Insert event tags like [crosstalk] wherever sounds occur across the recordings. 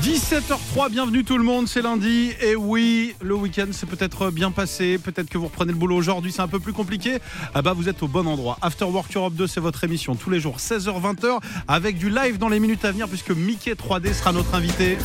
17h03, bienvenue tout le monde, c'est lundi. Et oui, le week-end s'est peut-être bien passé. Peut-être que vous reprenez le boulot aujourd'hui, c'est un peu plus compliqué. Ah bah vous êtes au bon endroit. After Work Europe 2, c'est votre émission tous les jours, 16h-20h, avec du live dans les minutes à venir, puisque Mickey 3D sera notre invité.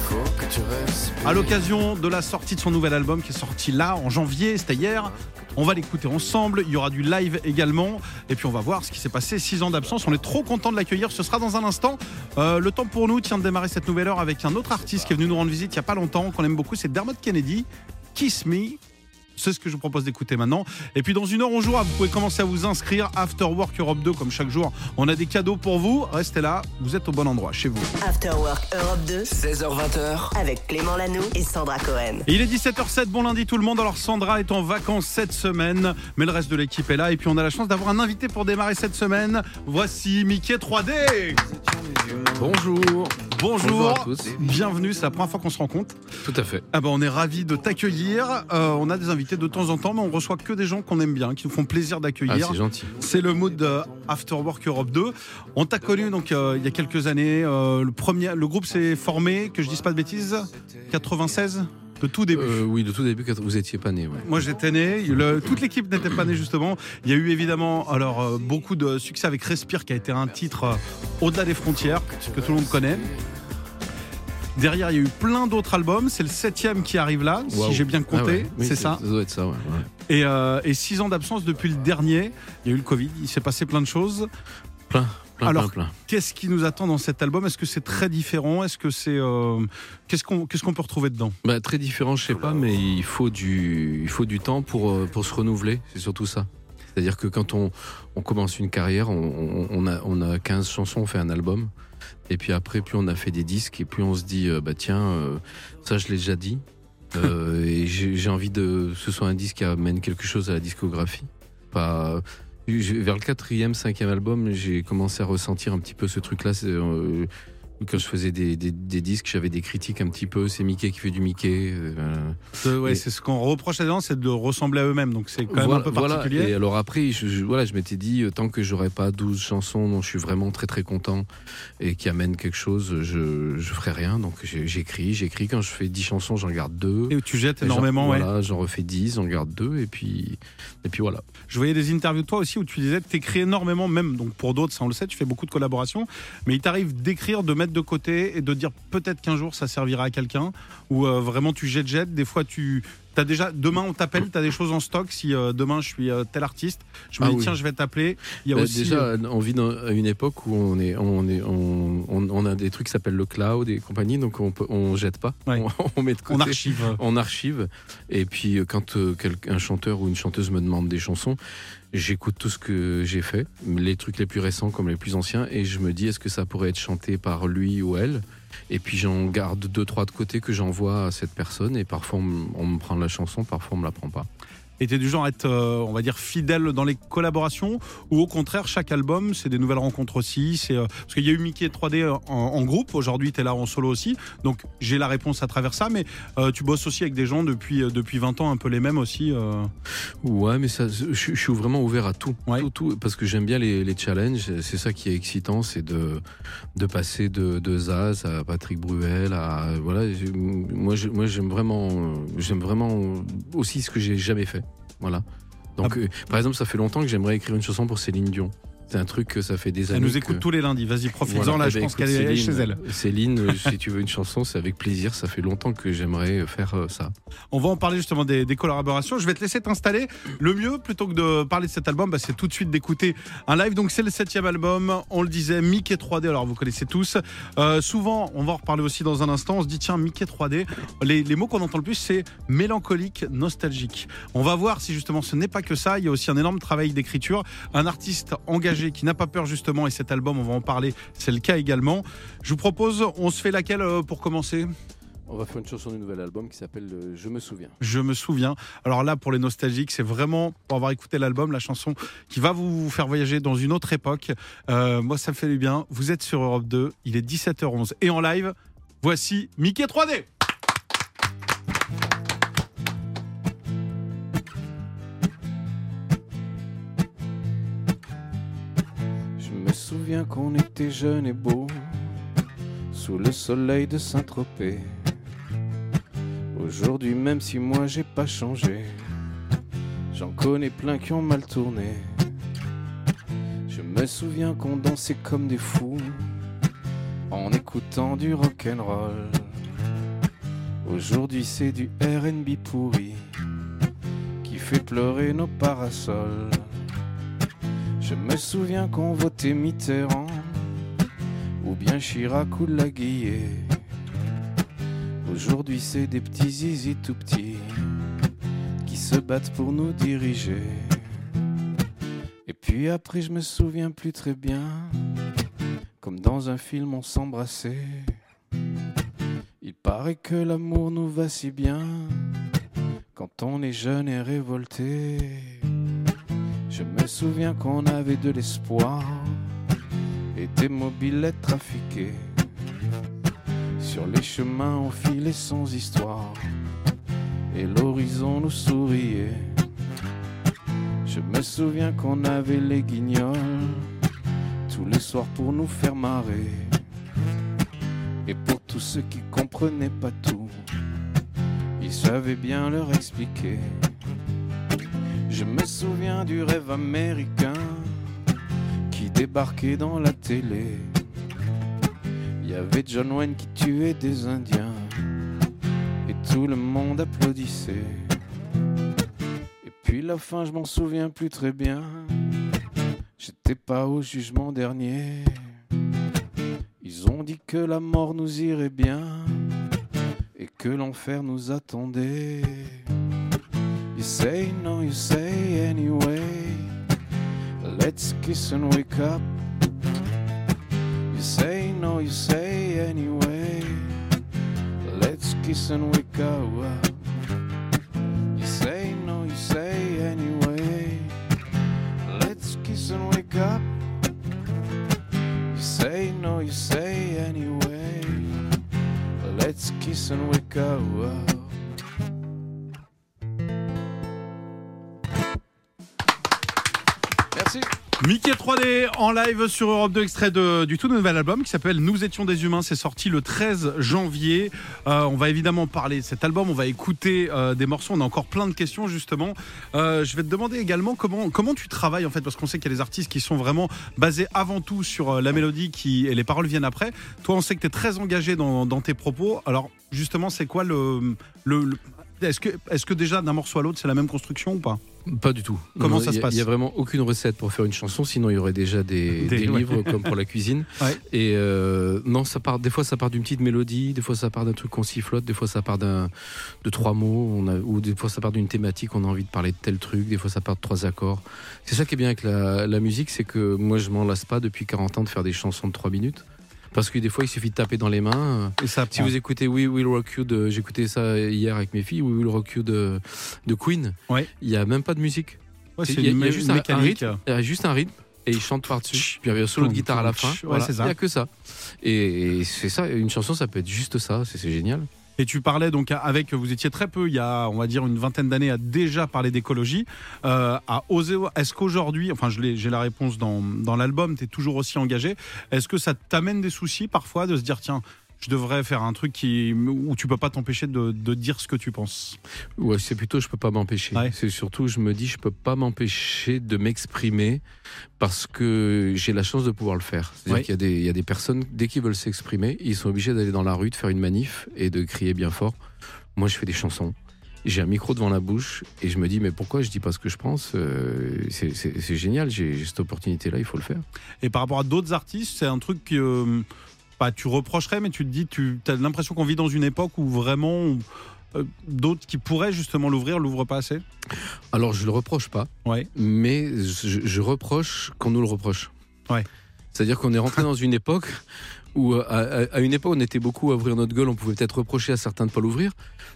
À l'occasion de la sortie de son nouvel album qui est sorti là en janvier, c'était hier. On va l'écouter ensemble. Il y aura du live également. Et puis on va voir ce qui s'est passé. Six ans d'absence. On est trop content de l'accueillir. Ce sera dans un instant. Euh, le temps pour nous tient de démarrer cette nouvelle heure avec un autre artiste qui est venu nous rendre visite il n'y a pas longtemps, qu'on aime beaucoup. C'est Dermot Kennedy. Kiss Me. C'est ce que je vous propose d'écouter maintenant. Et puis dans une heure, on jouera. Vous pouvez commencer à vous inscrire. After Work Europe 2, comme chaque jour. On a des cadeaux pour vous. Restez là. Vous êtes au bon endroit, chez vous. After Work Europe 2 16h20h. avec Clément Lano et Sandra Cohen. Il est 17h07, bon lundi tout le monde. Alors Sandra est en vacances cette semaine, mais le reste de l'équipe est là. Et puis on a la chance d'avoir un invité pour démarrer cette semaine. Voici Mickey 3D. Bonjour. Bonjour, Bonjour à tous. bienvenue, c'est la première fois qu'on se rencontre. Tout à fait. Ah ben, on est ravis de t'accueillir. Euh, on a des invités de temps en temps, mais on reçoit que des gens qu'on aime bien, qui nous font plaisir Ah, d'accueillir. c'est gentil. c'est le mood de After Work Europe 2. On t'a connu donc euh, il y a quelques années. euh, le premier, le groupe s'est formé, que je dise pas de bêtises, 96, de tout début. Euh, oui, de tout début, quand vous étiez pas né. Ouais. Moi j'étais né, le- toute l'équipe n'était pas née justement. Il y a eu évidemment alors euh, beaucoup de succès avec Respire qui a été un titre euh, au-delà des frontières que tout le monde connaît. Derrière il y a eu plein d'autres albums, c'est le septième qui arrive là, si j'ai bien compté, Ah ouais. Oui, c'est ça. Ça doit être ça, ouais. ouais. Et, euh, et six ans d'absence depuis le dernier, il y a eu le Covid, il s'est passé plein de choses. Plein, plein, Alors, plein, plein. Qu'est-ce qui nous attend dans cet album? Est-ce que c'est très différent? Est-ce que c'est euh, qu'est-ce qu'on qu'est-ce qu'on peut retrouver dedans? Bah, très différent, je sais pas, mais il faut du, il faut du temps pour, euh, pour se renouveler. C'est surtout ça. C'est-à-dire que quand on, on commence une carrière, on, a, on a 15 chansons, on fait un album. Et puis après, plus on a fait des disques, et plus on se dit, euh, bah tiens, euh, ça je l'ai déjà dit. [laughs] Euh, et j'ai envie de que ce soit un disque qui amène quelque chose à la discographie. Pas, vers le quatrième, cinquième album, j'ai commencé à ressentir un petit peu ce truc-là. Quand je faisais des, des- des disques, j'avais des critiques un petit peu. C'est Mickey qui fait du Mickey. euh, Euh, ouais, C'est ce qu'on reproche à des gens, c'est de ressembler à eux-mêmes. Donc c'est quand même voilà, un peu voilà. particulier. Et alors après, je, je- voilà, je m'étais dit, euh, tant que j'aurais pas 12 chansons dont je suis vraiment très très content et qui amènent quelque chose, je, je ferai rien. Donc j'écris, j'écris. Quand je fais 10 chansons, j'en garde deux. Et tu jettes énormément, ouais. Voilà, j'en refais 10, j'en garde deux. Et puis, et puis voilà. Je voyais des interviews de toi aussi où tu disais que tu écris énormément, même donc pour d'autres, ça on le sait, tu fais beaucoup de collaborations, mais il t'arrive d'écrire, de mettre de côté et de dire peut-être qu'un jour ça servira à quelqu'un, ou euh, vraiment tu jettes, jettes. Des fois tu as déjà, demain on t'appelle, tu as des choses en stock. Si euh, demain je suis euh, tel artiste, je me Ah dis oui. tiens, je vais t'appeler. Il y a Bah, aussi. déjà, euh, on vit dans une époque où on est, on est, on, on- on a des trucs qui s'appellent le cloud et compagnie, donc on peut, on jette pas, Ouais. [laughs] on, on met de côté. on archive. on archive. Et puis, euh, quand euh, un chanteur ou une chanteuse me demande des chansons, j'écoute tout ce que j'ai fait, les trucs les plus récents comme les plus anciens, et je me dis est-ce que ça pourrait être chanté par lui ou elle? Et puis j'en garde deux, trois de côté que j'envoie à cette personne, et parfois on, me prend la chanson, parfois on me la prend pas. T'es du genre à être, euh, on va dire, fidèle dans les collaborations ou au contraire, chaque album, c'est des nouvelles rencontres aussi. C'est euh, Parce qu'il y a eu Mickey 3D en, en groupe, aujourd'hui t'es là en solo aussi. Donc j'ai la réponse à travers ça, mais euh, tu bosses aussi avec des gens depuis, euh, depuis 20 ans, un peu les mêmes aussi. euh. Ouais, mais ça, je, je suis vraiment ouvert à tout, Ouais. tout, tout, parce que j'aime bien les, les challenges. C'est ça qui est excitant, c'est de de passer de, de Zaz à Patrick Bruel à voilà. Moi, j'aime vraiment, euh, j'aime vraiment aussi ce que j'ai jamais fait. Voilà. Donc, Ah. euh, par exemple, ça fait longtemps que j'aimerais écrire une chanson pour Céline Dion. C'est un truc que ça fait des années. Elle nous écoute que- tous les lundis, vas-y, profites-en Voilà. là, Eh je ben, pense qu'elle est chez elle. Céline, euh, si tu veux une chanson, c'est avec plaisir. Ça fait longtemps que j'aimerais faire euh, ça. On va en parler justement des, des collaborations. Je vais te laisser t'installer. Le mieux, plutôt que de parler de cet album, bah, c'est tout de suite d'écouter un live. Donc c'est le septième album. On le disait, Mickey 3D. Alors vous connaissez tous. Euh, souvent, on va en reparler aussi dans un instant. On se dit tiens, Mickey 3D. Les, les mots qu'on entend le plus, c'est mélancolique, nostalgique. On va voir si justement ce n'est pas que ça. Il y a aussi un énorme travail d'écriture. Un artiste engagé qui n'a pas peur justement. Et cet album, on va en parler. C'est le cas également. Je vous propose, on se fait laquelle euh, pour commencer? On va faire une chanson du nouvel album qui s'appelle euh, Je me souviens. Je me souviens. Alors là, pour les nostalgiques, c'est vraiment pour avoir écouté l'album, la chanson qui va vous faire voyager dans une autre époque. Euh, moi, ça me fait du bien. Vous êtes sur Europe 2, il est 17h11 et en live, voici Mickey 3D. Souviens qu'on était jeunes et beaux, sous le soleil de Saint-Tropez. Aujourd'hui, même si moi j'ai pas changé, j'en connais plein qui ont mal tourné. Je me souviens qu'on dansait comme des fous en écoutant du rock'n'roll. Aujourd'hui, c'est du RB pourri qui fait pleurer nos parasols. Je me souviens qu'on votait Mitterrand ou bien Chirac ou Laguillet. Aujourd'hui, c'est des petits zizi tout petits qui se battent pour nous diriger. Et puis après, je me souviens plus très bien, comme dans un film, on s'embrassait. Il paraît que l'amour nous va si bien quand on est jeune et révolté. Je me souviens qu'on avait de l'espoir et des mobilettes trafiquées. Sur les chemins, on filait sans histoire et l'horizon nous souriait. Je me souviens qu'on avait les guignols tous les soirs pour nous faire marrer. Et pour tous ceux qui comprenaient pas tout, ils savaient bien leur expliquer. Je me souviens du rêve américain qui débarquait dans la télé. Il y avait John Wayne qui tuait des Indiens et tout le monde applaudissait. Et puis la fin, je m'en souviens plus très bien. J'étais pas au jugement dernier. Ils ont dit que la mort nous irait bien et que l'enfer nous attendait. You say no, you say anyway. Let's kiss and wake up. You say no, you say anyway. Let's kiss and wake up. You say no, you say anyway. Let's kiss and wake up. You say no, you say anyway. Let's kiss and wake up. Mickey 3D en live sur Europe 2, extrait du tout nouvel album qui s'appelle Nous étions des humains. C'est sorti le 13 janvier. Euh, on va évidemment parler de cet album. On va écouter euh, des morceaux. On a encore plein de questions justement. Euh, je vais te demander également comment tu travailles en fait parce qu'on sait qu'il y a des artistes qui sont vraiment basés avant tout sur la mélodie qui et les paroles viennent après. Toi, on sait que tu es très engagé dans, tes propos. Alors justement, c'est quoi le- est-ce que est-ce que déjà d'un morceau à l'autre c'est la même construction ou pas? Pas du tout. Comment Non, ça se a- passe Il n'y a vraiment aucune recette pour faire une chanson, sinon il y aurait déjà des, Des- des ouais. livres comme pour la cuisine. [laughs] Ouais. Et euh, non, ça part. Des fois, ça part d'une petite mélodie, des fois, ça part d'un truc qu'on sifflote, des fois, ça part d'un de trois mots, on a, ou des fois, ça part d'une thématique. On a envie de parler de tel truc. Des fois, ça part de trois accords. C'est ça qui est bien avec la, la musique, c'est que moi, je m'en lasse pas depuis 40 ans de faire des chansons de trois minutes. Parce que des fois, il suffit de taper dans les mains. Et ça Si prend. vous écoutez We Will Rock You, de- j'écoutais ça hier avec mes filles, We Will Rock You de, de Queen, Ouais. il n'y a même pas de musique. Ouais, c'est il y a- une il y a mé- juste un- un mécanique. rythme. Il y a juste un rythme et il chante par-dessus. Puis il y a un solo de guitare à la fin. tch. Ouais, Voilà. c'est ça. Il n'y a que ça. Et, et c'est ça, une chanson, ça peut être juste ça. C'est c'est génial. Et tu parlais donc avec, vous étiez très peu, il y a, on va dire, une vingtaine d'années, à déjà parler d'écologie, euh, à oser. Est-ce qu'aujourd'hui, enfin, j'ai la réponse dans, dans l'album, tu es toujours aussi engagé. Est-ce que ça t'amène des soucis parfois de se dire, tiens, je devrais faire un truc qui, où tu peux pas t'empêcher de, de dire ce que tu penses Ouais, c'est plutôt je peux pas m'empêcher. Ouais. C'est surtout je me dis je peux pas m'empêcher de m'exprimer parce que j'ai la chance de pouvoir le faire. C'est-à-dire Ouais. qu'il y a des il y a des personnes dès qu'ils veulent s'exprimer, ils sont obligés d'aller dans la rue, de faire une manif et de crier bien fort. Moi, je fais des chansons. J'ai un micro devant la bouche et je me dis mais pourquoi je dis pas ce que je pense Euh, C'est génial. J'ai j'ai cette opportunité là, il faut le faire. Et par rapport à d'autres artistes, c'est un truc que euh, pas tu reprocherais, mais tu te dis, tu as l'impression qu'on vit dans une époque où vraiment euh, d'autres qui pourraient justement l'ouvrir l'ouvrent pas assez? Alors je le reproche pas. Ouais. mais je, je reproche qu'on nous le reproche. Ouais. C'est-à-dire qu'on est rentré [laughs] dans une époque où, euh, à, une époque, on était beaucoup à ouvrir notre gueule, on pouvait peut-être reprocher à certains de ne pas l'ouvrir,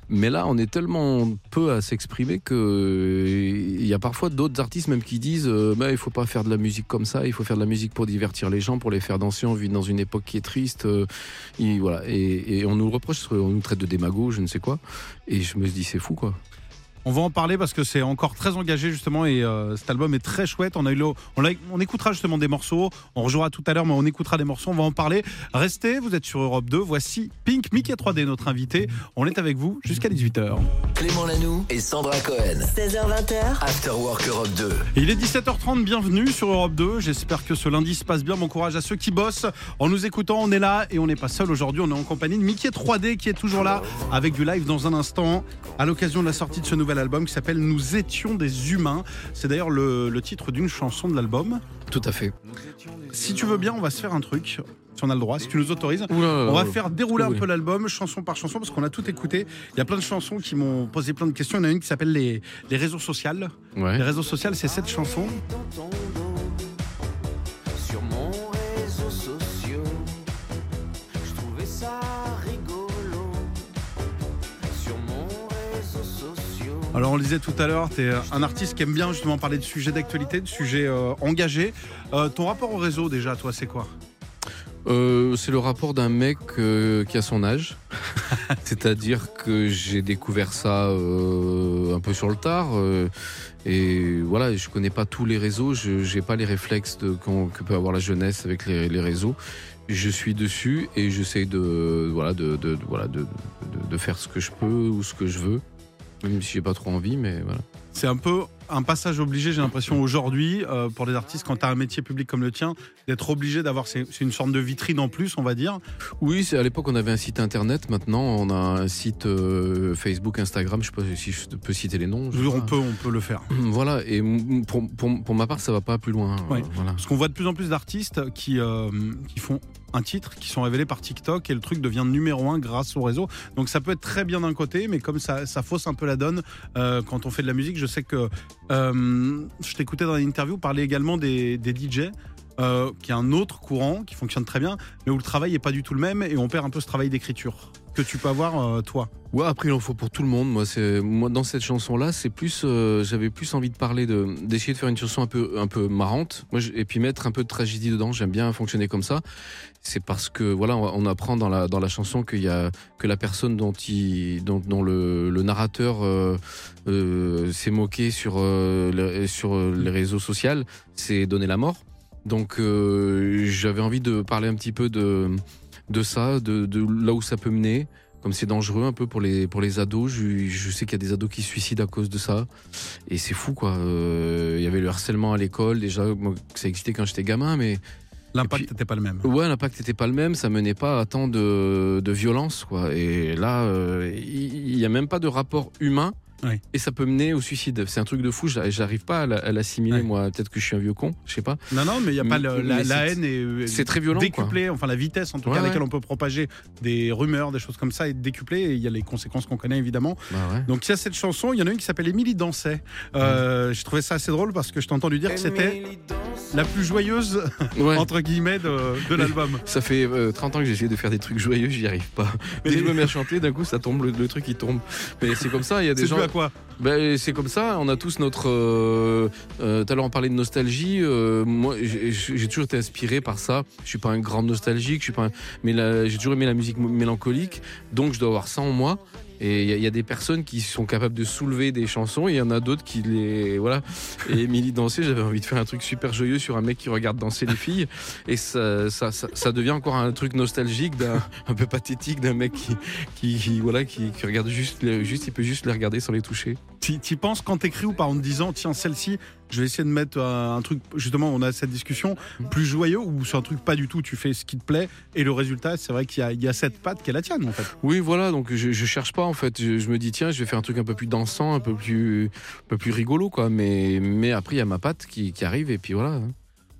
mais là, on est tellement peu à s'exprimer que euh, il y a parfois d'autres artistes même qui disent euh, bah, il faut pas faire de la musique comme ça, il faut faire de la musique pour divertir les gens, pour les faire danser. On vit dans une époque qui est triste, euh, et voilà, et, on nous reproche, on nous traite de démagogues, je ne sais quoi, et je me dis c'est fou quoi. On va en parler parce que c'est encore très engagé justement et euh, cet album est très chouette. On a eu le- on, écoutera justement des morceaux. On rejouera tout à l'heure, mais on écoutera des morceaux. On va en parler. Restez, vous êtes sur Europe 2. Voici Pink Mickey 3D, notre invité. On est avec vous jusqu'à 18h. Clément Lanoux et Sandra Cohen. 16h20h, After Work Europe 2. Et il est 17h30, bienvenue sur Europe 2. J'espère que ce lundi se passe bien. Bon courage à ceux qui bossent. En nous écoutant, on est là et on n'est pas seul aujourd'hui. On est en compagnie de Mickey 3D qui est toujours là avec du live dans un instant à l'occasion de la sortie de ce nouvel album qui s'appelle Nous étions des humains. C'est d'ailleurs le, le titre d'une chanson de l'album. Tout à fait. Si tu veux bien, on va se faire un truc. Si on a le droit, si tu nous autorises. Oula, On va faire dérouler un peu l'album, chanson par chanson, parce qu'on a tout écouté. Il y a plein de chansons qui m'ont posé plein de questions. Il y en a une qui s'appelle les, les réseaux sociaux. Ouais. Les réseaux sociaux, c'est cette chanson. Alors on le disait tout à l'heure, tu es un artiste qui aime bien justement parler de sujets d'actualité, de sujets euh, engagés. Euh, ton rapport au réseau déjà, toi, c'est quoi? Euh, c'est le rapport d'un mec euh, qui a son âge. [laughs] C'est-à-dire que j'ai découvert ça euh, un peu sur le tard. euh, et voilà, je connais pas tous les réseaux. Je n'ai pas les réflexes de, que peut avoir la jeunesse avec les, les réseaux. Je suis dessus et j'essaie de, voilà, de, voilà, de- de faire ce que je peux ou ce que je veux. Même si j'ai pas trop envie, mais voilà. C'est un peu un passage obligé, j'ai l'impression, aujourd'hui, euh, pour les artistes, quand tu as un métier public comme le tien, d'être obligé d'avoir. C'est une sorte de vitrine en plus, on va dire. Oui, à l'époque on avait un site internet. Maintenant on a un site euh, Facebook, Instagram. Je sais pas si je peux citer les noms. On peut, on peut le faire. [clears throat] Voilà. Et pour, pour, pour ma part, ça va pas plus loin. Ouais. Euh, Voilà. Parce qu'on voit de plus en plus d'artistes qui, euh, qui font un titre, qui sont révélés par TikTok et le truc devient numéro un grâce au réseau. Donc ça peut être très bien d'un côté, mais comme ça, ça fausse un peu la donne euh, quand on fait de la musique. Je sais que euh, je t'écoutais dans une interview parler également des, des DJ. euh, qui est un autre courant qui fonctionne très bien, mais où le travail n'est pas du tout le même et on perd un peu ce travail d'écriture que tu peux avoir euh, toi. Ouais, après il en faut pour tout le monde. Moi, c'est moi dans cette chanson-là, c'est plus, euh, j'avais plus envie de parler de, d'essayer de faire une chanson un peu, un peu marrante. Moi, et puis mettre un peu de tragédie dedans. J'aime bien fonctionner comme ça. C'est parce que voilà, on, apprend dans la dans la chanson qu'il y a que la personne dont il, dont, dont le, narrateur euh, s'est moqué sur euh, le- sur les réseaux sociaux, c'est donner la mort. Donc j'avais envie de parler un petit peu de de ça, de, de là où ça peut mener comme c'est dangereux un peu pour les pour les ados. Je, je sais qu'il y a des ados qui se suicident à cause de ça, et c'est fou quoi. Euh, Il y avait le harcèlement à l'école déjà, moi, ça existait quand j'étais gamin, mais L'impact n'était pas le même. ouais, l'impact n'était pas le même, ça menait pas à tant de, de violence quoi. Et là, euh, il il y, a même pas de rapport humain. Oui. Et ça peut mener au suicide. C'est un truc de fou. j'a- J'arrive pas à la- à l'assimiler, Ouais. moi. Peut-être que je suis un vieux con. Je sais pas. Non, non, mais il n'y a pas le- la, Mais la c'est- haine est C'est très violent. décuplée, enfin la vitesse en tout Ouais, cas à ouais. laquelle on peut propager des rumeurs, des choses comme ça est décuplée et il y a les conséquences qu'on connaît évidemment. Bah ouais. Donc il y a cette chanson, il y en a une qui s'appelle Émilie dansait. Euh, J'ai trouvé ça assez drôle parce que je t'ai entendu dire que c'était la plus joyeuse [laughs] Ouais. entre guillemets de, de l'album. Ça fait euh, 30 ans que j'ai essayé de faire des trucs joyeux, j'y arrive pas. Mais Dès que les- je me mets à chanter, d'un coup, ça tombe, le, le truc il tombe. Mais c'est comme ça, il y a des gens. Ben, c'est comme ça, on a tous notre. euh, euh, Tout à l'heure, on parlait de nostalgie. euh, moi, j'ai toujours été inspiré par ça. Je suis pas un grand nostalgique, je suis pas. Mais j'ai toujours aimé la musique mélancolique, donc je dois avoir ça en moi. Et il y, a- des personnes qui sont capables de soulever des chansons, il y en a d'autres qui les. Voilà. Et Émilie danser, j'avais envie de faire un truc super joyeux sur un mec qui regarde danser les filles. Et ça, ça, devient encore un truc nostalgique, d'un- un peu pathétique d'un mec qui, voilà, qui, regarde juste, juste, il peut juste les regarder sans les toucher. Tu penses quand t'écris ou pas en te disant tiens celle-ci je vais essayer de mettre un truc justement on a cette discussion plus joyeux ou c'est un truc pas du tout tu fais ce qui te plaît et le résultat c'est vrai qu'il y, a- il y a cette patte qui est la tienne en fait. Oui, voilà, donc je, je cherche pas en fait. Je, je me dis, tiens, je vais faire un truc un peu plus dansant, un peu plus, un peu plus rigolo, quoi. Mais, mais après, il y a ma patte qui, qui arrive, et puis voilà.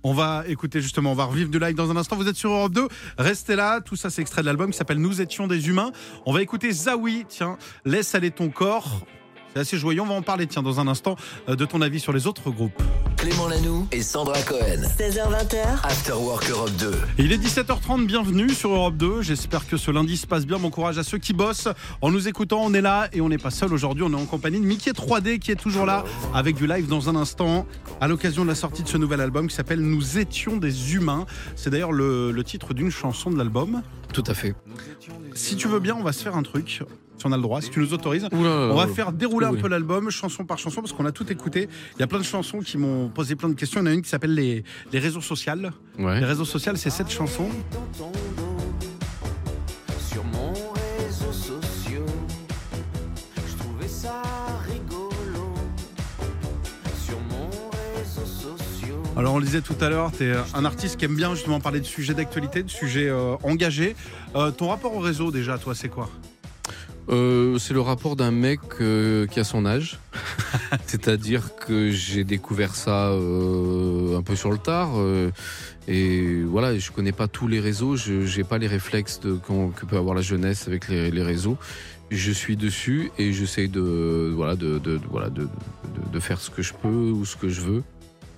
On va écouter justement, on va revivre du live dans un instant. Vous êtes sur Europe 2, restez là. Tout ça, c'est extrait de l'album qui s'appelle Nous étions des humains. On va écouter Zawi, tiens, laisse aller ton corps. C'est assez joyeux. On va en parler, tiens, dans un instant, euh, de ton avis sur les autres groupes. Clément Lanoux et Sandra Cohen. 16h20h, After Work Europe 2. Et il est 17h30, bienvenue sur Europe 2. J'espère que ce lundi se passe bien. Bon courage à ceux qui bossent. En nous écoutant, on est là et on n'est pas seul aujourd'hui. On est en compagnie de Mickey 3D qui est toujours là avec du live dans un instant à l'occasion de la sortie de ce nouvel album qui s'appelle Nous étions des humains. C'est d'ailleurs le, le titre d'une chanson de l'album. Tout à fait. Si tu veux bien, on va se faire un truc. Si on a le droit, si tu nous autorises. Oula, On va oula. faire dérouler un peu l'album, chanson par chanson, parce qu'on a tout écouté. Il y a plein de chansons qui m'ont posé plein de questions. Il y en a une qui s'appelle les, les réseaux sociaux. Ouais. Les réseaux sociaux, c'est cette chanson. Alors on le disait tout à l'heure, tu es un artiste qui aime bien justement parler de sujets d'actualité, de sujets euh, engagés. Euh, ton rapport au réseau déjà, toi, c'est quoi? Euh, c'est le rapport d'un mec euh, qui a son âge. [laughs] C'est-à-dire que j'ai découvert ça euh, un peu sur le tard. et voilà, je connais pas tous les réseaux. Je n'ai pas les réflexes de, que peut avoir la jeunesse avec les, les réseaux. Je suis dessus et j'essaie de, voilà, de- voilà, de, de- de faire ce que je peux ou ce que je veux.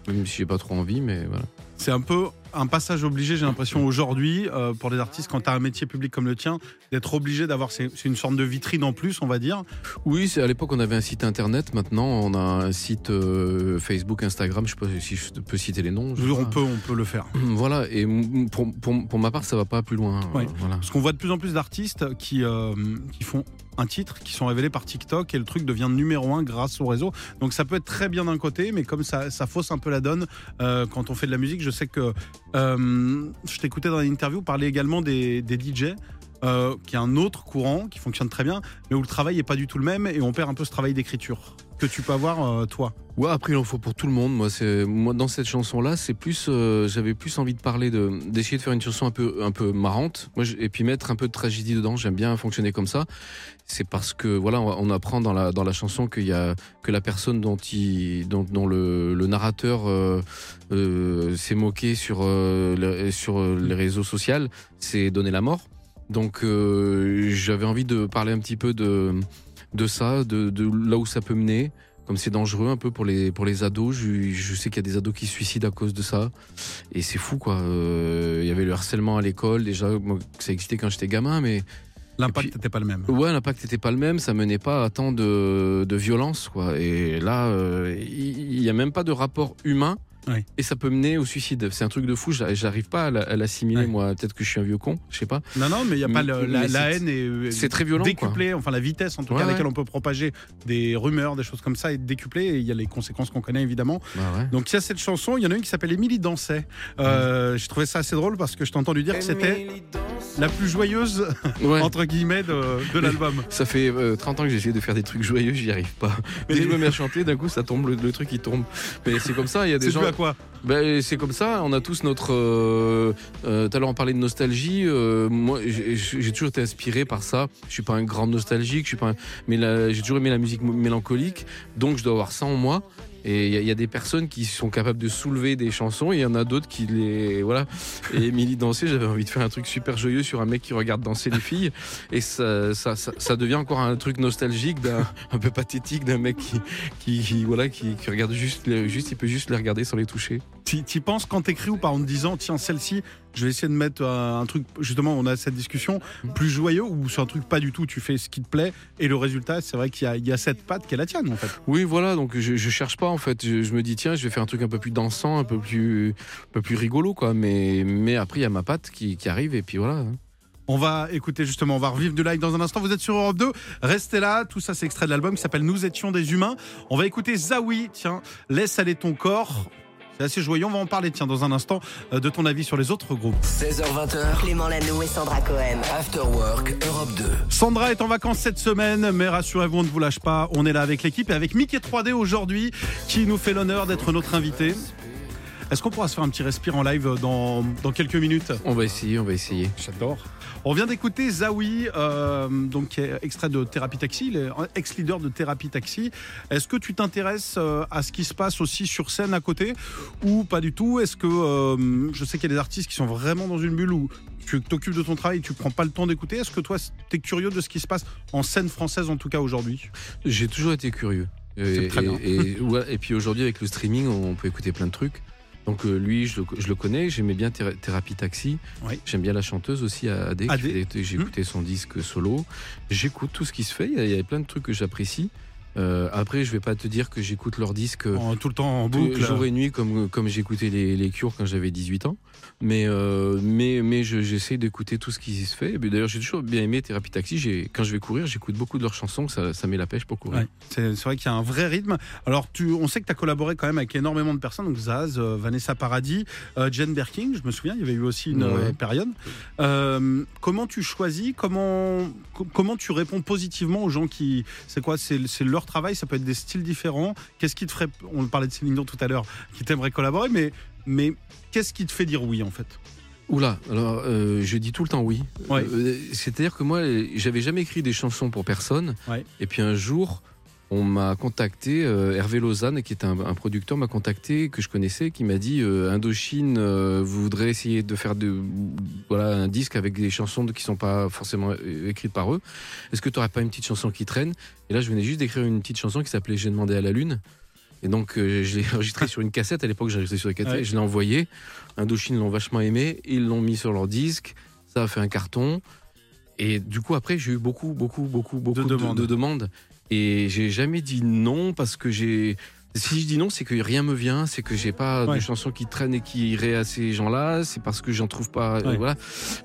Même si j'ai pas trop envie, mais voilà. C'est un peu un passage obligé, j'ai l'impression, aujourd'hui, euh, pour les artistes, quand tu as un métier public comme le tien, d'être obligé d'avoir. C'est une sorte de vitrine en plus, on va dire. Oui, c'est à l'époque on avait un site internet. Maintenant on a un site euh, Facebook, Instagram. Je sais pas si je peux citer les noms. On peut, on peut le faire. [clears throat] Voilà, et pour, pour, pour ma part, ça va pas plus loin. Ouais. Euh, Voilà. Parce qu'on voit de plus en plus d'artistes qui, euh, qui font un titre, qui sont révélés par TikTok, et le truc devient numéro un grâce au réseau. Donc ça peut être très bien d'un côté, mais comme ça, fausse un peu la donne euh, quand on fait de la musique. Je sais que euh, je t'écoutais dans une interview parler également des, des DJ. Euh, qui est un autre courant qui fonctionne très bien, mais où le travail est pas du tout le même et on perd un peu ce travail d'écriture que tu peux avoir euh, toi. Ouais, après il en faut pour tout le monde. Moi, c'est moi dans cette chanson-là, c'est plus, euh, j'avais plus envie de parler de, d'essayer de faire une chanson un peu, un peu marrante. Moi, et puis mettre un peu de tragédie dedans. J'aime bien fonctionner comme ça. C'est parce que voilà, on, apprend dans la dans la chanson qu'il y a que la personne dont il, dont, le, narrateur s'est moqué sur sur les réseaux sociaux, c'est donner la mort. Donc euh, j'avais envie de parler un petit peu de de ça, de, de là où ça peut mener. Comme c'est dangereux un peu pour les, pour les ados, je, je sais qu'il y a des ados qui se suicident à cause de ça. Et c'est fou, quoi. Euh, Il y avait le harcèlement à l'école, déjà, moi, ça existait quand j'étais gamin, mais L'impact n'était pas le même. ouais, l'impact n'était pas le même, ça menait pas à tant de, de violence, quoi. Et là, euh, il n'y a même pas de rapport humain. Oui. Et ça peut mener au suicide. C'est un truc de fou. j'a- J'arrive pas à la- à l'assimiler, Ouais. moi. Peut-être que je suis un vieux con, je sais pas. Non, non, mais il y a pas le- la, Mais la c'est- haine est C'est très violent, quoi. décuplée, enfin la vitesse en tout Ouais, cas à ouais. laquelle on peut propager des rumeurs, des choses comme ça est décuplée et il y a les conséquences qu'on connaît évidemment. Bah ouais. Donc il y a cette chanson, il y en a une qui s'appelle Émilie dansait. Euh, J'ai trouvé ça assez drôle parce que je t'ai entendu dire que c'était la plus joyeuse Ouais. entre guillemets de, de l'album. Ça fait euh, 30 ans que j'essaie de faire des trucs joyeux, j'y arrive pas. Mais Dès que je les- me mets à chanter, d'un coup, ça tombe, le, le truc il tombe. Mais c'est comme ça, il y a [laughs] des gens. Ben, c'est comme ça, on a tous notre. euh, euh, Tout à l'heure, on parlait de nostalgie. euh, moi, j'ai toujours été inspiré par ça. Je suis pas un grand nostalgique, je suis pas. Mais j'ai toujours aimé la musique mélancolique, donc je dois avoir ça en moi. Et il y, a- des personnes qui sont capables de soulever des chansons, il y en a d'autres qui les. Voilà. Et Émilie danser, j'avais envie de faire un truc super joyeux sur un mec qui regarde danser les filles. Et ça, ça, ça, devient encore un truc nostalgique, un peu pathétique d'un mec qui, qui, qui- voilà, qui, qui regarde juste, les- juste, il peut juste les regarder sans les toucher. Tu y penses quand t'écris ou pas en te disant tiens celle-ci je vais essayer de mettre euh, un truc justement on a cette discussion plus joyeux ou c'est un truc pas du tout tu fais ce qui te plaît et le résultat c'est vrai qu'il y, a- il y a cette patte qui est la tienne en fait. Oui, voilà, donc je, je cherche pas en fait. Je, je me dis, tiens, je vais faire un truc un peu plus dansant, un peu plus, un peu plus rigolo, quoi. Mais, mais après, il y a ma patte qui, qui arrive, et puis voilà. On va écouter justement, on va revivre du live dans un instant. Vous êtes sur Europe 2, restez là. Tout ça, c'est extrait de l'album qui s'appelle Nous étions des humains. On va écouter Zawi, tiens, laisse aller ton corps. C'est assez joyeux, on va en parler, tiens, dans un instant, euh, de ton avis sur les autres groupes. 16h20h, Clément Lano et Sandra Cohen. After Work Europe 2. Sandra est en vacances cette semaine, mais rassurez-vous, on ne vous lâche pas. On est là avec l'équipe et avec Mickey 3D aujourd'hui, qui nous fait l'honneur d'être notre invité. Est-ce qu'on pourra se faire un petit respire en live dans, dans quelques minutes? On va essayer, on va essayer. J'adore. On vient d'écouter Zawi, euh, donc extrait de Thérapie Taxi, ex-leader de Thérapie Taxi. Est-ce que tu t'intéresses euh, à ce qui se passe aussi sur scène à côté ou pas du tout? Est-ce que euh, je sais qu'il y a des artistes qui sont vraiment dans une bulle où tu t'occupes de ton travail, tu prends pas le temps d'écouter. Est-ce que toi, tu es curieux de ce qui se passe en scène française en tout cas aujourd'hui? J'ai toujours été curieux. C'est Et, très bien. Et, et- ouais, et puis aujourd'hui, avec le streaming, on peut écouter plein de trucs. Donc euh, lui, je le, je le connais, j'aimais bien Thé- Thérapie Taxi. Oui. J'aime bien la chanteuse aussi, Adé. Adé. J'ai écouté son disque solo. J'écoute tout ce qui se fait. Il y, a, il y a plein de trucs que j'apprécie. Euh, après, je vais pas te dire que j'écoute leurs disques euh, En- tout le temps en boucle. jour et nuit comme, comme j'écoutais les, les Cures quand j'avais 18 ans. Mais, euh, mais, mais je- j'essaie d'écouter tout ce qui se fait. D'ailleurs, j'ai toujours bien aimé Thérapie Taxi. J'ai- Quand je vais courir, j'écoute beaucoup de leurs chansons. Ça, ça met la pêche pour courir. Ouais, c'est vrai qu'il y a un vrai rythme. Alors, tu, on sait que tu as collaboré quand même avec énormément de personnes, donc Zaz, euh, Vanessa Paradis, Jen Birkin, je me souviens, il y avait eu aussi une Ouais. période. Comment tu choisis? Comment, co- comment tu réponds positivement aux gens qui. C'est quoi? C'est c'est leur travail, ça peut être des styles différents. Qu'est-ce qui te ferait. On parlait de Céline Dion tout à l'heure, qui t'aimerait collaborer, mais, mais qu'est-ce qui te fait dire oui en fait? Oula, alors euh, je dis tout le temps oui. Ouais. Euh, C'est-à-dire que moi, j'avais jamais écrit des chansons pour personne. Ouais. Et puis un jour, on m'a contacté, euh, Hervé Lausanne, qui est un, un producteur, m'a contacté, que je connaissais, qui m'a dit euh, Indochine euh, voudrait essayer de faire de, voilà, un disque avec des chansons qui sont pas forcément écrites par eux. Est-ce que tu n'aurais pas une petite chanson qui traîne? Et là, je venais juste d'écrire une petite chanson qui s'appelait J'ai demandé à la lune. Et donc, je l'ai [laughs] enregistré sur une cassette. À l'époque, j'ai enregistré sur une cassette. Ouais. Je l'ai envoyé. Indochine l'ont vachement aimé. Ils l'ont mis sur leur disque. Ça a fait un carton. Et du coup, après, j'ai eu beaucoup, beaucoup, beaucoup, beaucoup de, demandes. de demandes. Et j'ai jamais dit non parce que j'ai. Si je dis non, c'est que rien me vient, c'est que j'ai pas Ouais. de chansons qui traînent et qui iraient à ces gens-là, c'est parce que j'en trouve pas. Ouais. voilà.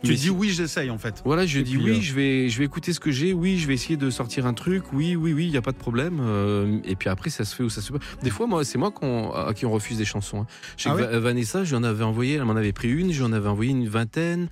Tu Mais dis si- oui, j'essaye en fait. voilà, je Et dis oui, euh, je vais, je vais écouter ce que j'ai. Oui, je vais essayer de sortir un truc. Oui, oui, oui, il y a pas de problème. Euh, et puis après, ça se fait ou ça se fait pas. Des fois, moi, c'est moi qu'on- à qui on refuse des chansons. hein. Je sais Ah que ouais? Va- Vanessa, j'en avais envoyé, elle m'en avait pris une, j'en avais envoyé une vingtaine.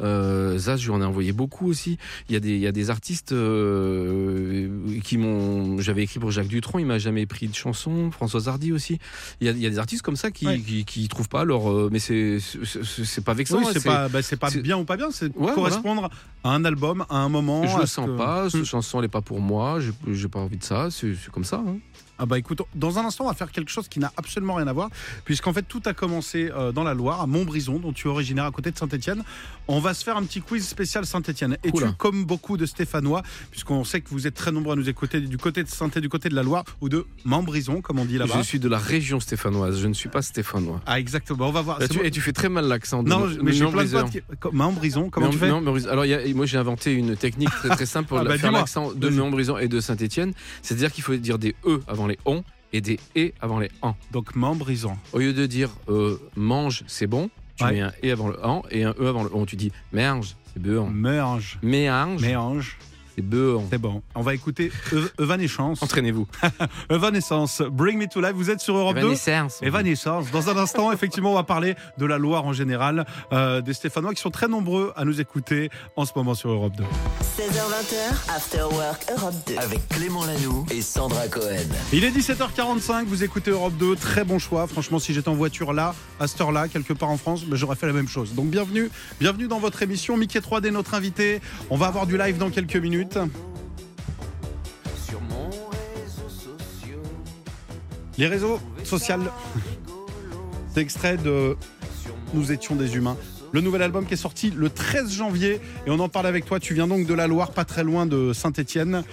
Euh, Zaz, je lui en ai envoyé beaucoup aussi. Il y a des, il y a des artistes euh, qui m'ont. J'avais écrit pour Jacques Dutronc, il m'a jamais pris de chanson. François Hardy aussi. Il y a, il y a des artistes comme ça qui, Ouais. qui, qui trouvent pas leur. euh, mais c'est, c'est, pas vexant. Oui, hein, c'est pas, bah, pas bien ou pas bien, c'est Ouais, correspondre à un album, à un moment. Je le sens que- pas, cette Hmm. chanson elle est pas pour moi, j'ai pas envie de ça, c'est c'est comme ça. hein. Ah bah écoute, dans un instant, on va faire quelque chose qui n'a absolument rien à voir, puisqu'en fait, tout a commencé euh, dans la Loire, à Montbrison, dont tu es originaire à côté de Saint-Etienne. On va se faire un petit quiz spécial Saint-Etienne. Et tu, Oula. comme beaucoup de Stéphanois, puisqu'on sait que vous êtes très nombreux à nous écouter du côté de saint du côté de la Loire, ou de Montbrison, comme on dit là-bas. Je suis de la région stéphanoise, je ne suis pas stéphanois. Ah exactement, on va voir. Tu, et tu fais très mal l'accent. de Non, mon- mais de j'ai plein de qui... Montbrison, comment Mais tu fais non, mais- alors, a- moi j'ai inventé une technique très, très simple pour Ah bah, faire l'accent de. Montbrison et de Saint-Étienne. C'est-à-dire qu'il faut dire des E avant les ON et des E avant les AN. Donc Montbrison. Au lieu de dire euh, mange, c'est bon, tu Ouais. mets un E avant le AN et un E avant le ON. Tu dis merge, c'est beurre. Merge. Méange, Méange. C'est beurre. C'est bon. On va écouter Ev- Evanescence. Entraînez-vous. [laughs] Evanescence. Bring me to life. Vous êtes sur Europe 2. Evanescence. Evanescence. Dans un instant, [laughs] effectivement, on va parler de la Loire en général, euh, des Stéphanois qui sont très nombreux à nous écouter en ce moment sur Europe 2. 16h20, After Work Europe 2. Avec Clément Lanoux et Sandra Cohen. Il est 17h45, vous écoutez Europe 2, très bon choix. Franchement, si j'étais en voiture là, à cette heure-là, quelque part en France, ben, j'aurais fait la même chose. Donc bienvenue, bienvenue dans votre émission. Mickey 3D, notre invité. On va avoir du live dans quelques minutes. Les réseaux sociaux. [laughs] C'est extrait de Nous étions des humains. Le nouvel album qui est sorti le 13 janvier et on en parle avec toi. Tu viens donc de la Loire, pas très loin de Saint-Étienne.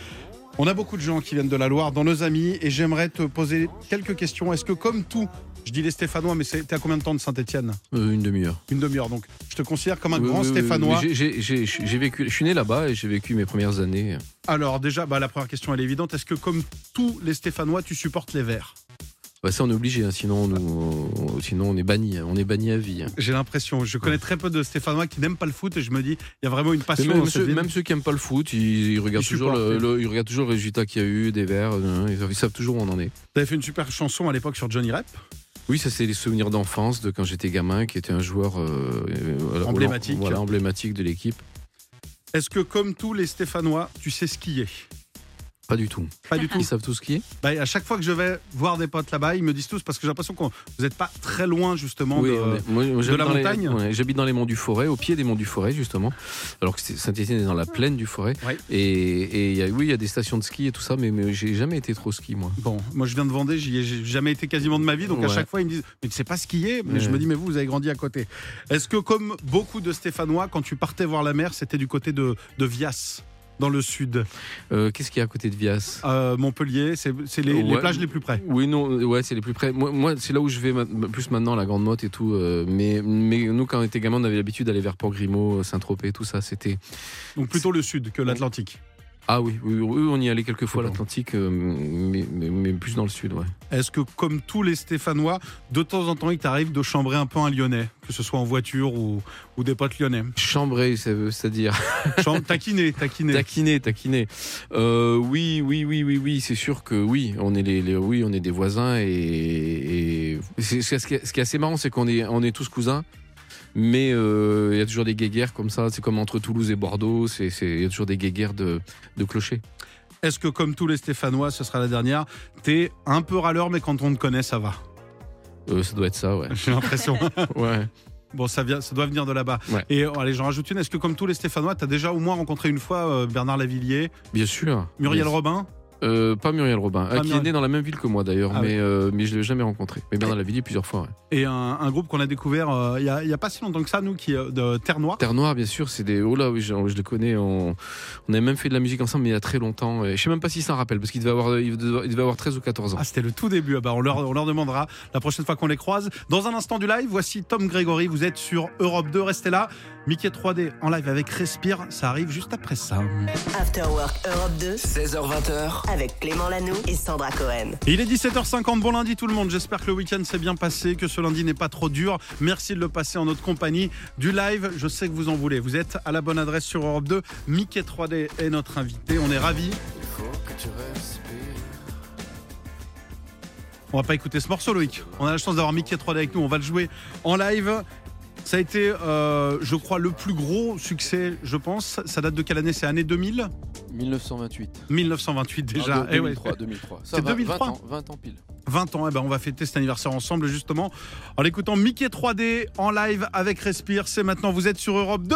On a beaucoup de gens qui viennent de la Loire dans nos amis et j'aimerais te poser quelques questions. Est-ce que comme tout, je dis les Stéphanois, mais t'es à combien de temps de Saint-Étienne Euh, une demi-heure. Une demi-heure. Donc je te considère comme un Oui, grand oui, Stéphanois. oui. J'ai vécu, je suis né là-bas et j'ai vécu mes premières années. Alors déjà, bah, la première question elle est évidente. Est-ce que comme tous les Stéphanois, tu supportes les Verts? Bah, ça, on est obligé, hein, sinon, nous, on- sinon on est banni, hein, on est banni à vie. hein. J'ai l'impression. Je connais très peu de Stéphanois qui n'aiment pas le foot et je me dis, il y a vraiment une passion même, dans ceux, même ceux qui aiment pas le foot, ils, ils regardent Ils toujours le, le- ils regardent toujours le résultat qu'il y a eu, des verts, euh, ils, savent toujours où on en est. Tu avais fait une super chanson à l'époque sur Johnny Rep? Oui, ça c'est les souvenirs d'enfance de quand j'étais gamin, qui était un joueur euh, Emblématique. Voilà, emblématique de l'équipe. Est-ce que comme tous les Stéphanois, tu sais skier? Pas du tout. Pas du tout. Ils savent tout skier Bah, à chaque fois que je vais voir des potes là-bas, ils me disent tous parce que j'ai l'impression que vous n'êtes pas très loin justement Oui, de. on est- moi, moi, j'habite la dans les- montagne ouais, J'habite dans les monts du Forêt, au pied des monts du Forêt justement. Alors que Saint-Étienne est dans la plaine du Forêt. Ouais. Et, et il y a- oui, il y a des stations de ski et tout ça, mais, mais j'ai jamais été trop ski moi. Bon, moi je viens de Vendée, j'y ai jamais été quasiment de ma vie, donc à chaque fois ils me disent Mais tu sais pas skier? Mais je me dis Mais vous, vous avez grandi à côté. Est-ce que comme beaucoup de Stéphanois, quand tu partais voir la mer, c'était du côté de, de Vias, dans le sud Euh, Qu'est-ce qu'il y a à côté de Vias? Euh, Montpellier, c'est les, les plages les plus près. Oui, non, ouais, c'est les plus près. Moi, moi c'est là où je vais ma- plus maintenant, la Grande Motte et tout. euh, mais, mais nous, quand on était gamin, on avait l'habitude d'aller vers Port-Grimaud, Saint-Tropez, tout ça. C'était. Donc plutôt le sud que l'Atlantique. Ah oui, oui, oui, on y allait quelques fois l'Atlantique, euh, mais, mais- mais plus dans le sud, ouais. Est-ce que, comme tous les Stéphanois, de temps en temps, il t'arrive de chambrer un peu un Lyonnais, que ce soit en voiture ou, ou des potes lyonnais? Chambrer, ça veut- c'est-à-dire Chambre, taquiner, [laughs] taquiner. taquiner, taquiner. Euh, oui, oui, oui, oui, oui, c'est sûr que oui, on est les, les- oui, on est des voisins et, ce qui est assez marrant, c'est qu'on est, on est tous cousins. Mais euh, il y a toujours des guéguerres comme ça, c'est comme entre Toulouse et Bordeaux, il y a toujours des guéguerres de, de clochers. Est-ce que, comme tous les Stéphanois, ce sera la dernière, t'es un peu râleur, mais quand on te connaît, ça va? Euh, ça doit être ça, ouais. J'ai l'impression. [laughs] ouais. Bon, ça, vient, ça doit venir de là-bas. Ouais. Et euh, allez, j'en rajoute une. Est-ce que, comme tous les Stéphanois, t'as déjà au moins rencontré une fois euh, Bernard Lavillier, Bien sûr. Muriel Robin? Euh, pas Muriel Robin, Pas euh, qui Muriel. est né dans la même ville que moi d'ailleurs, Ah mais, euh, mais je l'ai jamais rencontré. Mais bien dans la ville plusieurs fois. ouais. et un, un groupe qu'on a découvert euh, il y, a, il y a pas si longtemps que ça, nous, qui est de Terre Noire. Terre Noire, bien sûr, c'est des. Oh là, oui, je, je les connais. On, on a même fait de la musique ensemble, mais il y a très longtemps. Et je sais même pas s'il s'en rappelle, parce qu'il devait avoir, devait avoir 13 ou 14 ans. Ah, c'était le tout début. Ah bah, on, leur, on leur demandera la prochaine fois qu'on les croise. Dans un instant du live, voici Tom Grégory. Vous êtes sur Europe 2. Restez là. Mickey 3D en live avec Respire. Ça arrive juste après ça. After Work Europe 2 16h20h, avec Clément Lanoux et Sandra Cohen. Il est 17h50. Bon lundi tout le monde. J'espère que le week-end s'est bien passé, que ce lundi n'est pas trop dur. Merci de le passer en notre compagnie. Du live, je sais que vous en voulez. Vous êtes à la bonne adresse sur Europe 2. Mickey 3D est notre invité. On est ravis. Il faut que tu respires. On va pas écouter ce morceau, Loïc. On a la chance d'avoir Mickey 3D avec nous. On va le jouer en live. Ça a été, euh, je crois, le plus gros succès, je pense. Ça date de quelle année? C'est année 2000 1928. 1928 déjà. Ah, Eh ouais. 2003, 2003. Ça C'est va, 2003. 20 ans, 20 ans pile. 20 ans, eh ben on va fêter cet anniversaire ensemble justement en écoutant Mickey 3D en live avec Respire. C'est maintenant, vous êtes sur Europe 2.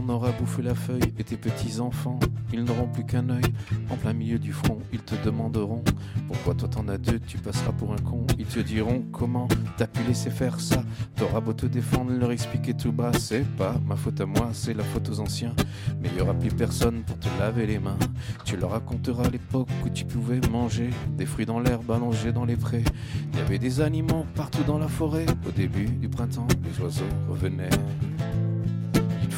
aura bouffé la feuille et tes petits enfants, ils n'auront plus qu'un œil. En plein milieu du front, ils te demanderont pourquoi toi t'en as deux, tu passeras pour un con. Ils te diront comment t'as pu laisser faire ça? T'auras beau te défendre, leur expliquer tout bas, c'est pas ma faute à moi, c'est la faute aux anciens. Mais il y aura plus personne pour te laver les mains. Tu leur raconteras l'époque où tu pouvais manger des fruits dans l'herbe allongés dans les prés. Il y avait des animaux partout dans la forêt. Au début du printemps, les oiseaux revenaient.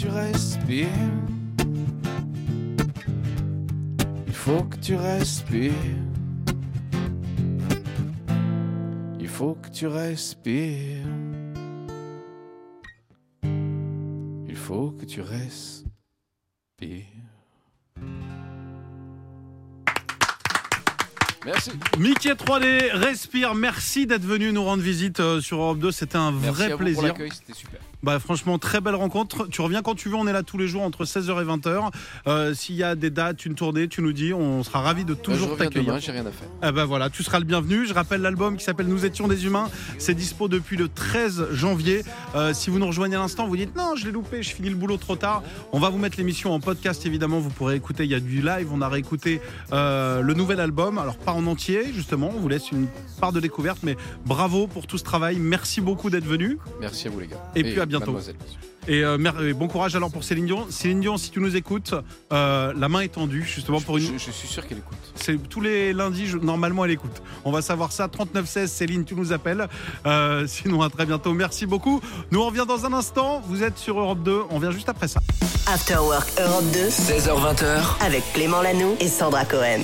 Tu respires. Il faut que tu respires. faut que tu respires. Il faut que tu respires. Merci. Mickey 3D, respire. Merci d'être venu nous rendre visite euh, sur Europe 2. C'était un Merci vrai à vous pour plaisir. l'accueil, c'était super. Bah franchement très belle rencontre. Tu reviens quand tu veux, on est là tous les jours entre 16h et 20h. Euh, S'il y a des dates, une tournée, tu nous dis, on sera ravis de Bah, toujours reviens t'accueillir. j'ai rien à faire. Ben voilà, tu seras le bienvenu. Je rappelle l'album qui s'appelle Nous étions des humains. C'est dispo depuis le 13 janvier. Euh, si vous nous rejoignez à l'instant, vous dites non, je l'ai loupé, je finis le boulot trop tard. On va vous mettre l'émission en podcast évidemment. Vous pourrez écouter. Il y a du live. On a réécouté euh, le nouvel album. Alors pas en entier justement. On vous laisse une part de découverte. Mais bravo pour tout ce travail. Merci beaucoup d'être venu. Merci à vous les gars. Et puis à bientôt. Et, euh, et bon courage alors pour Céline Dion. Céline Dion, si tu nous écoutes, euh, la main est tendue justement pour une. Je, je suis sûr qu'elle écoute. C'est tous les lundis, je- normalement, elle écoute. On va savoir ça. 3916, Céline, tu nous appelles. Euh, sinon, à très bientôt. Merci beaucoup. Nous, on revient dans un instant. Vous êtes sur Europe 2. On vient juste après ça. After Work Europe 2 16h20h. avec Clément Lanoux et Sandra Cohen.